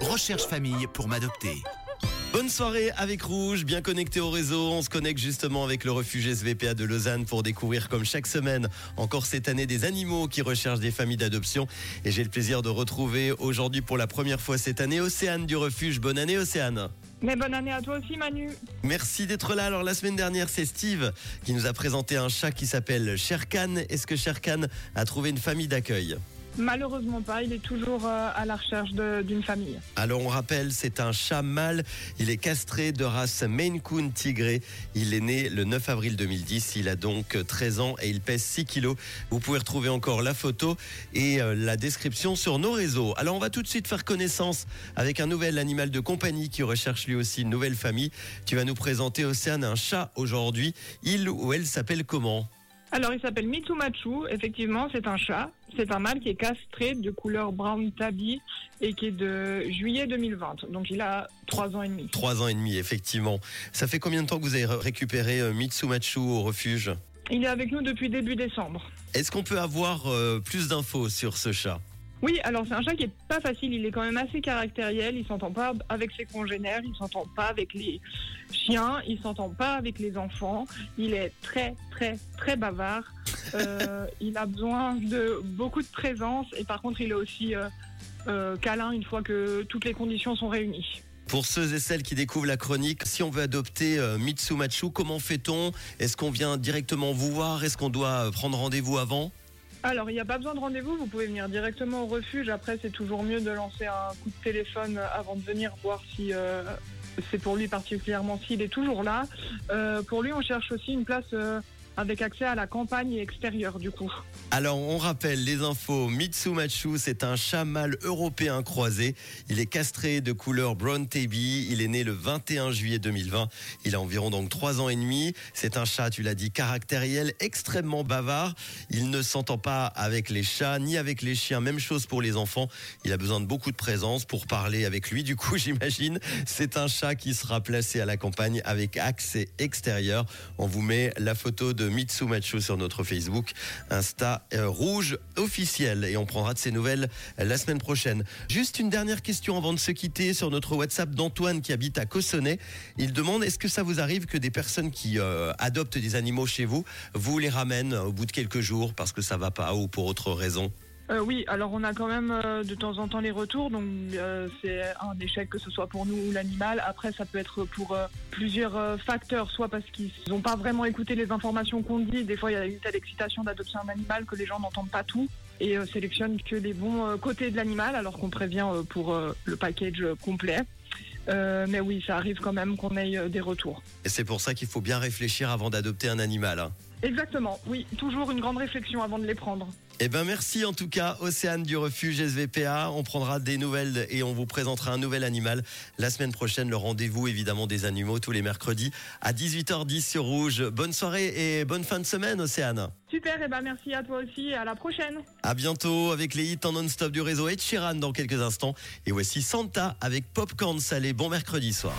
Recherche famille pour m'adopter. Bonne soirée avec Rouge, bien connecté au réseau. On se connecte justement avec le refuge SVPA de Lausanne pour découvrir comme chaque semaine, encore cette année, des animaux qui recherchent des familles d'adoption. Et j'ai le plaisir de retrouver aujourd'hui pour la première fois cette année Océane du refuge. Bonne année Océane. Mais bonne année à toi aussi Manu. Merci d'être là. Alors la semaine dernière, c'est Steve qui nous a présenté un chat qui s'appelle Sherkan. Est-ce que Sherkan a trouvé une famille d'accueil? Malheureusement pas, il est toujours euh, à la recherche d'une famille. Alors on rappelle, c'est un chat mâle. Il est castré de race Maine Coon Tigré. Il est né le 9 avril 2010. Il a donc 13 ans et il pèse 6 kilos. Vous pouvez retrouver encore la photo et euh, la description sur nos réseaux. Alors on va tout de suite faire connaissance avec un nouvel animal de compagnie qui recherche lui aussi une nouvelle famille. Tu vas nous présenter Océane un chat aujourd'hui. Il ou elle s'appelle comment? Alors il s'appelle Mitsumachu, effectivement c'est un chat. C'est un mâle qui est castré de couleur brown tabby et qui est de juillet 2020. Donc il a 3 ans et demi. Trois ans et demi, effectivement. Ça fait combien de temps que vous avez récupéré euh, Mitsumachu au refuge? Il est avec nous depuis début décembre. Est-ce qu'on peut avoir euh, plus d'infos sur ce chat? Oui, alors c'est un chat qui est pas facile, il est quand même assez caractériel, il s'entend pas avec ses congénères, il s'entend pas avec les chiens, il s'entend pas avec les enfants, il est très très très bavard, Euh, il a besoin de beaucoup de présence. Et par contre il est aussi euh, euh, câlin une fois que toutes les conditions sont réunies. Pour ceux et celles qui découvrent la chronique, si on veut adopter Mitsumachu, comment fait-on? Est-ce qu'on vient directement vous voir? Est-ce qu'on doit prendre rendez-vous avant? Alors, il n'y a pas besoin de rendez-vous, vous pouvez venir directement au refuge. Après, c'est toujours mieux de lancer un coup de téléphone avant de venir voir si euh, c'est pour lui particulièrement, s'il est toujours là. Euh, pour lui, on cherche aussi une place euh, avec accès à la campagne extérieure, du coup. Alors, on rappelle les infos. Mitsumachu, c'est un chat mâle européen croisé. Il est castré de couleur brown tabby. Il est né le 21 juillet 2020. Il a environ donc trois ans et demi. C'est un chat, tu l'as dit, caractériel, extrêmement bavard. Il ne s'entend pas avec les chats ni avec les chiens. Même chose pour les enfants. Il a besoin de beaucoup de présence pour parler avec lui. Du coup, j'imagine, c'est un chat qui sera placé à la campagne avec accès extérieur. On vous met la photo de Mitsumachu sur notre Facebook, Insta euh, rouge officiel et on prendra de ces nouvelles euh, la semaine prochaine. Juste une dernière question avant de se quitter sur notre WhatsApp d'Antoine qui habite à Cossonay. Il demande est-ce que ça vous arrive que des personnes qui euh, adoptent des animaux chez vous vous les ramènent au bout de quelques jours parce que ça va pas ou pour autre raison? Euh, oui, alors on a quand même euh, de temps en temps les retours, donc euh, c'est un échec que ce soit pour nous ou l'animal. Après, ça peut être pour plusieurs facteurs, soit parce qu'ils n'ont pas vraiment écouté les informations qu'on dit. Des fois, il y a une telle excitation d'adopter un animal que les gens n'entendent pas tout et sélectionnent que les bons côtés de l'animal, alors qu'on prévient pour le package complet. Mais oui, ça arrive quand même qu'on ait des retours. Et c'est pour ça qu'il faut bien réfléchir avant d'adopter un animal. hein. Exactement, oui, toujours une grande réflexion avant de les prendre. Eh ben merci en tout cas Océane du refuge SVPA. On prendra des nouvelles et on vous présentera un nouvel animal la semaine prochaine. Le rendez-vous évidemment des animaux tous les mercredis à 18h10 sur Rouge. Bonne soirée et bonne fin de semaine Océane. Super, et ben merci à toi aussi, et à la prochaine. À bientôt avec les hits en non-stop du réseau Ed Sheeran dans quelques instants. Et voici Santa avec Popcorn Salé. Bon mercredi soir.